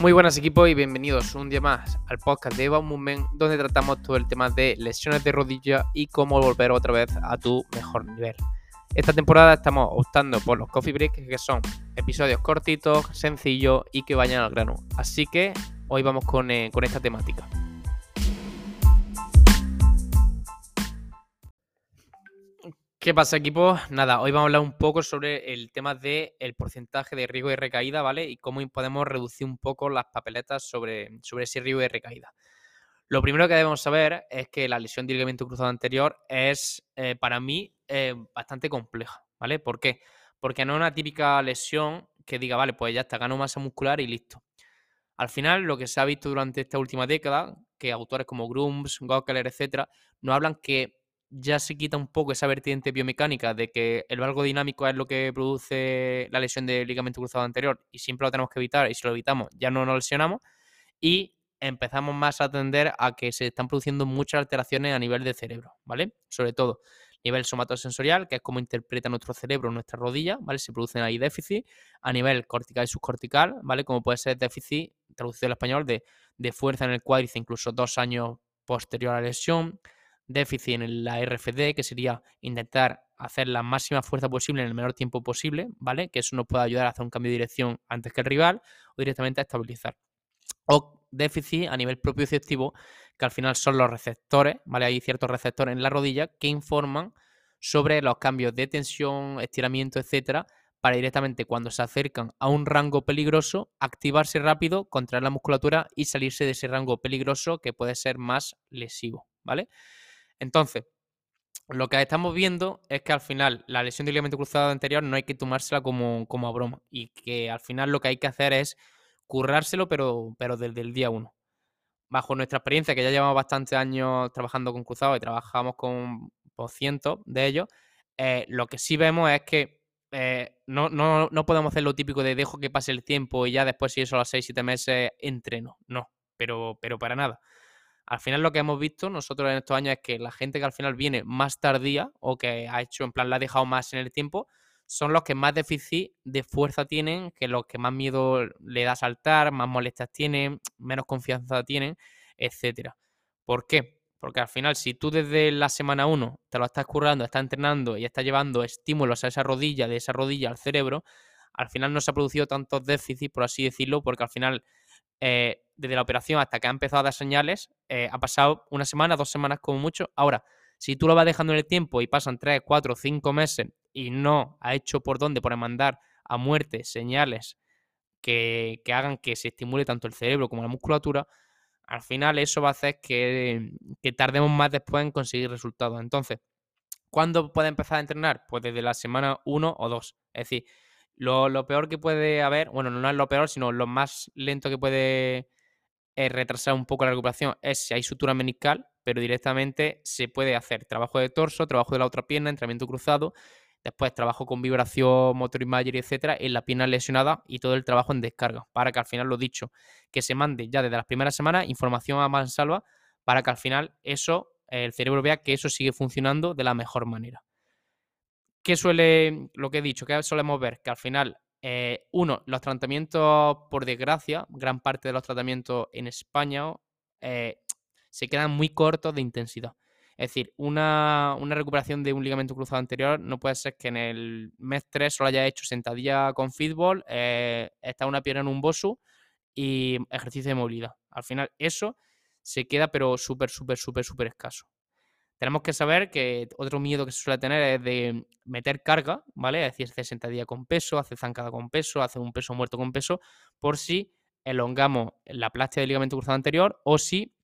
Muy buenas equipos y bienvenidos un día más al podcast de Eva Movement donde tratamos todo el tema de lesiones de rodilla y cómo volver otra vez a tu mejor nivel. Esta temporada estamos optando por los coffee breaks que son episodios cortitos, sencillos y que vayan al grano. Así que hoy vamos con, eh, con esta temática. ¿Qué pasa, equipo? Nada, hoy vamos a hablar un poco sobre el tema del porcentaje de riesgo de recaída, ¿vale? Y cómo podemos reducir un poco las papeletas sobre, sobre ese riesgo de recaída. Lo primero que debemos saber es que la lesión de ligamento cruzado anterior es, eh, para mí, eh, bastante compleja, ¿vale? ¿Por qué? Porque no es una típica lesión que diga, vale, pues ya está, gano masa muscular y listo. Al final, lo que se ha visto durante esta última década, que autores como Grooms, Gockeler, etcétera, nos hablan que ya se quita un poco esa vertiente biomecánica de que el valgo dinámico es lo que produce la lesión del ligamento cruzado anterior y siempre lo tenemos que evitar y si lo evitamos ya no nos lesionamos y empezamos más a atender a que se están produciendo muchas alteraciones a nivel de cerebro, ¿vale? Sobre todo nivel somatosensorial, que es como interpreta nuestro cerebro nuestra rodilla, ¿vale? Se producen ahí déficit, a nivel cortical y subcortical, ¿vale? Como puede ser déficit, traducido al español, de, de fuerza en el cuádriceps incluso dos años posterior a la lesión, déficit en la RFD, que sería intentar hacer la máxima fuerza posible en el menor tiempo posible, ¿vale? Que eso nos puede ayudar a hacer un cambio de dirección antes que el rival o directamente a estabilizar. O déficit a nivel propioceptivo, que al final son los receptores, ¿vale? Hay ciertos receptores en la rodilla que informan sobre los cambios de tensión, estiramiento, etcétera, para directamente cuando se acercan a un rango peligroso, activarse rápido, contraer la musculatura y salirse de ese rango peligroso que puede ser más lesivo, ¿vale? Entonces, lo que estamos viendo es que al final la lesión del ligamento cruzado anterior no hay que tomársela como, como a broma y que al final lo que hay que hacer es currárselo, pero, pero desde el día uno. Bajo nuestra experiencia, que ya llevamos bastantes años trabajando con cruzados y trabajamos con cientos de ellos, eh, lo que sí vemos es que eh, no, no, no, podemos hacer lo típico de dejo que pase el tiempo y ya después, si eso a los 6-7 meses, entreno. No, pero, pero para nada. Al final lo que hemos visto nosotros en estos años es que la gente que al final viene más tardía o que ha hecho, en plan, la ha dejado más en el tiempo, son los que más déficit de fuerza tienen, que los que más miedo le da saltar, más molestias tienen, menos confianza tienen, etcétera. ¿Por qué? Porque al final, si tú desde la semana 1 te lo estás currando, estás entrenando y estás llevando estímulos a esa rodilla, de esa rodilla al cerebro, al final no se ha producido tantos déficits, por así decirlo, porque al final eh, desde la operación hasta que ha empezado a dar señales, eh, ha pasado una semana, dos semanas como mucho. Ahora, si tú lo vas dejando en el tiempo y pasan tres, cuatro, cinco meses y no ha hecho por dónde, por mandar a muerte señales que, hagan que se estimule tanto el cerebro como la musculatura, al final eso va a hacer que, que tardemos más después en conseguir resultados. Entonces, ¿cuándo puede empezar a entrenar? Pues desde la semana 1 o 2. Es decir, lo, peor que puede haber, bueno, no es lo peor, sino lo más lento que puede retrasar un poco la recuperación es si hay sutura meniscal, pero directamente se puede hacer trabajo de torso, trabajo de la otra pierna, entrenamiento cruzado, después trabajo con vibración, motor imagery, etcétera, en la pierna lesionada y todo el trabajo en descarga, para que al final, lo dicho, que se mande ya desde las primeras semanas información a mansalva para que al final eso, el cerebro vea que eso sigue funcionando de la mejor manera. ¿Qué suele, lo que he dicho, que solemos ver? Que al final, eh, uno, los tratamientos, por desgracia, gran parte de los tratamientos en España eh, se quedan muy cortos de intensidad. Es decir, una, recuperación de un ligamento cruzado anterior no puede ser que en el mes 3 solo haya hecho sentadilla con fútbol, eh, está una pierna en un bosu y ejercicio de movilidad. Al final, eso se queda, pero súper, súper, súper, súper escaso. Tenemos que saber que otro miedo que se suele tener es de meter carga, ¿vale? Es decir, hacer sentadilla con peso, hacer zancada con peso, hacer un peso muerto con peso, por si elongamos la plastia del ligamento cruzado anterior o si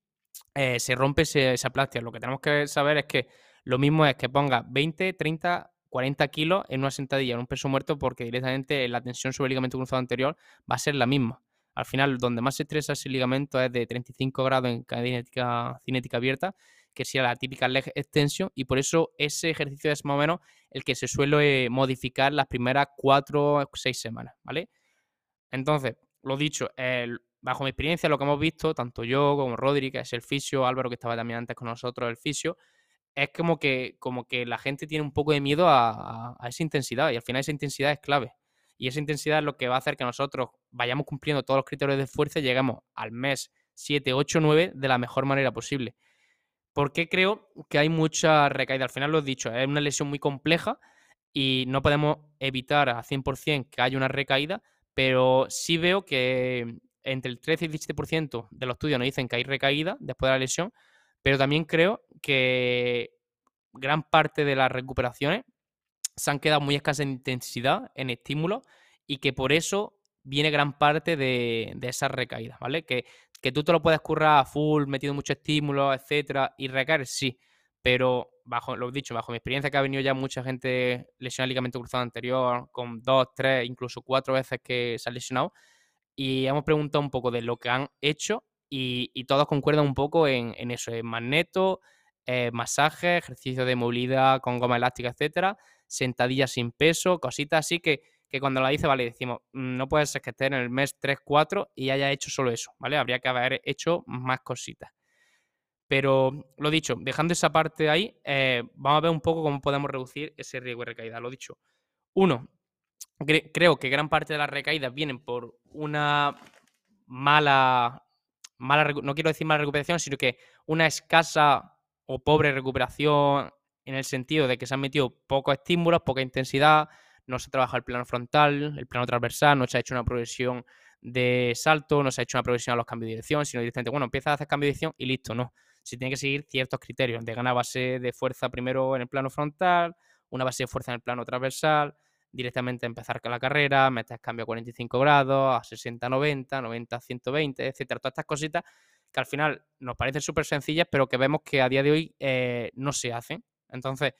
eh, se rompe esa plastia. Lo que tenemos que saber es que lo mismo es que ponga 20, 30, 40 kilos en una sentadilla, en un peso muerto, porque directamente la tensión sobre el ligamento cruzado anterior va a ser la misma. Al final, donde más se estresa ese ligamento es de 35 grados en cinética, cinética abierta que sea la típica leg extension, y por eso ese ejercicio es más o menos el que se suele modificar las primeras cuatro o seis semanas, ¿vale? Entonces, lo dicho, bajo mi experiencia, lo que hemos visto, tanto yo como Rodri, que es el fisio, Álvaro, que estaba también antes con nosotros, el fisio, es como que, como que la gente tiene un poco de miedo a, esa intensidad y al final esa intensidad es clave. Y esa intensidad es lo que va a hacer que nosotros vayamos cumpliendo todos los criterios de fuerza y lleguemos al mes 7, 8, 9 de la mejor manera posible. Porque creo que hay mucha recaída. Al final lo he dicho, es una lesión muy compleja y no podemos evitar a 100% que haya una recaída, pero sí veo que entre el 13 y el 17% de los estudios nos dicen que hay recaída después de la lesión, pero también creo que gran parte de las recuperaciones se han quedado muy escasas en intensidad, en estímulo, y que por eso viene gran parte de, de esas recaídas, ¿vale? Que, que tú te lo puedes currar a full, metiendo mucho estímulo, etcétera, y recaer, sí, pero bajo, lo dicho, bajo mi experiencia que ha venido ya mucha gente lesionada ligamento cruzado anterior, con dos, tres, incluso cuatro veces que se ha lesionado, y hemos preguntado un poco de lo que han hecho y, todos concuerdan un poco en, eso, en magneto, eh, masaje, ejercicio de movilidad con goma elástica, etcétera, sentadillas sin peso, cositas así que, que cuando la dice, vale, decimos, mm, no puede ser que esté en el mes 3, 4 y haya hecho solo eso, ¿vale? Habría que haber hecho más cositas. Pero lo dicho, dejando esa parte ahí, eh, vamos a ver un poco cómo podemos reducir ese riesgo de recaída. Lo dicho, uno, creo que gran parte de las recaídas vienen por una mala, mala, no quiero decir mala recuperación, sino que una escasa o pobre recuperación en el sentido de que se han metido pocos estímulos, poca intensidad, no se trabaja el plano frontal, el plano transversal, no se ha hecho una progresión de salto, no se ha hecho una progresión a los cambios de dirección, sino directamente, bueno, empieza a hacer cambio de dirección y listo, no. Se tiene que seguir ciertos criterios de ganar base de fuerza primero en el plano frontal, una base de fuerza en el plano transversal, directamente empezar con la carrera, meter cambio a 45 grados, a 60, 90, 90, 120, etcétera. Todas estas cositas que al final nos parecen súper sencillas, pero que vemos que a día de hoy eh, no se hacen. Entonces,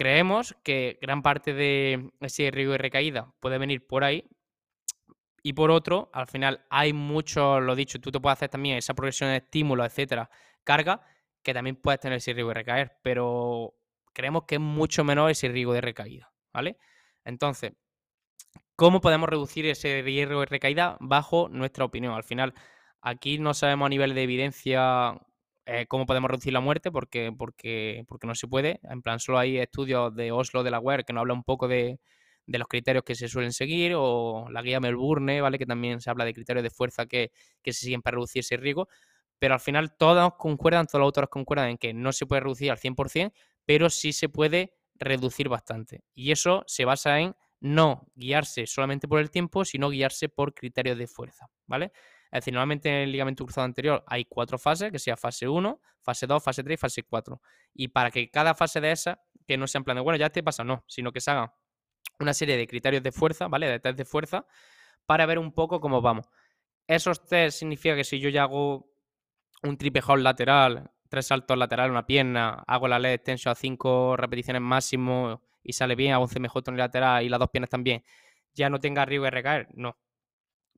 creemos que gran parte de ese riesgo de recaída puede venir por ahí. Y por otro, al final hay mucho, lo dicho, tú te puedes hacer también esa progresión de estímulo, etcétera, carga, que también puedes tener ese riesgo de recaer, pero creemos que es mucho menor ese riesgo de recaída. ¿vale? Entonces, ¿cómo podemos reducir ese riesgo de recaída bajo nuestra opinión? Al final, aquí no sabemos a nivel de evidencia eh, cómo podemos reducir la muerte porque, porque, porque no se puede. En plan, solo hay estudios de Oslo de la web que nos habla un poco de, de los criterios que se suelen seguir o la guía Melbourne, ¿vale? Que también se habla de criterios de fuerza que, que se siguen para reducir ese riesgo. Pero al final todos concuerdan, todos los autores concuerdan en que no se puede reducir al 100%, pero sí se puede reducir bastante. Y eso se basa en no guiarse solamente por el tiempo, sino guiarse por criterios de fuerza, ¿vale? Es decir, normalmente en el ligamento cruzado anterior hay cuatro fases, que sea fase 1, fase 2, fase 3 y fase 4. Y para que cada fase de esas, que no sea en de, bueno, ya te pasa, no, sino que se haga una serie de criterios de fuerza, ¿vale? De test de fuerza, para ver un poco cómo vamos. Esos test significa que si yo ya hago un triple hold lateral, tres saltos laterales, una pierna, hago la leg extension a cinco repeticiones máximo y sale bien, hago un CMJ lateral y las dos piernas también, ya no tenga riesgo de recaer, no.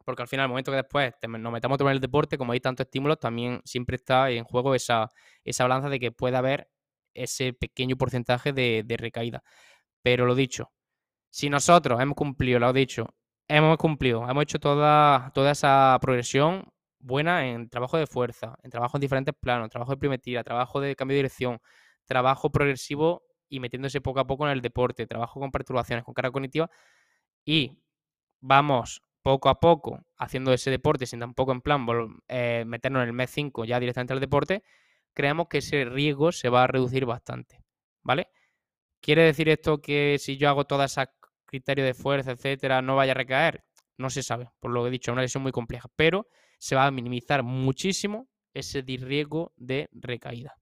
Porque al final, el momento que después nos metamos en el deporte, como hay tantos estímulos, también siempre está en juego esa, esa balanza de que pueda haber ese pequeño porcentaje de, de recaída. Pero lo dicho, si nosotros hemos cumplido, lo he dicho, hemos cumplido, hemos hecho toda, toda esa progresión, buena en trabajo de fuerza, en trabajo en diferentes planos, trabajo de primetría, trabajo de cambio de dirección, trabajo progresivo y metiéndose poco a poco en el deporte, trabajo con perturbaciones, con carga cognitiva y vamos poco a poco haciendo ese deporte sin tampoco en plan eh, meternos en el mes 5 ya directamente al deporte, creemos que ese riesgo se va a reducir bastante, ¿vale? ¿Quiere decir esto que si yo hago todas esas criterios de fuerza, etcétera, no vaya a recaer? No se sabe, por lo que he dicho, es una lesión muy compleja, pero se va a minimizar muchísimo ese riesgo de recaída.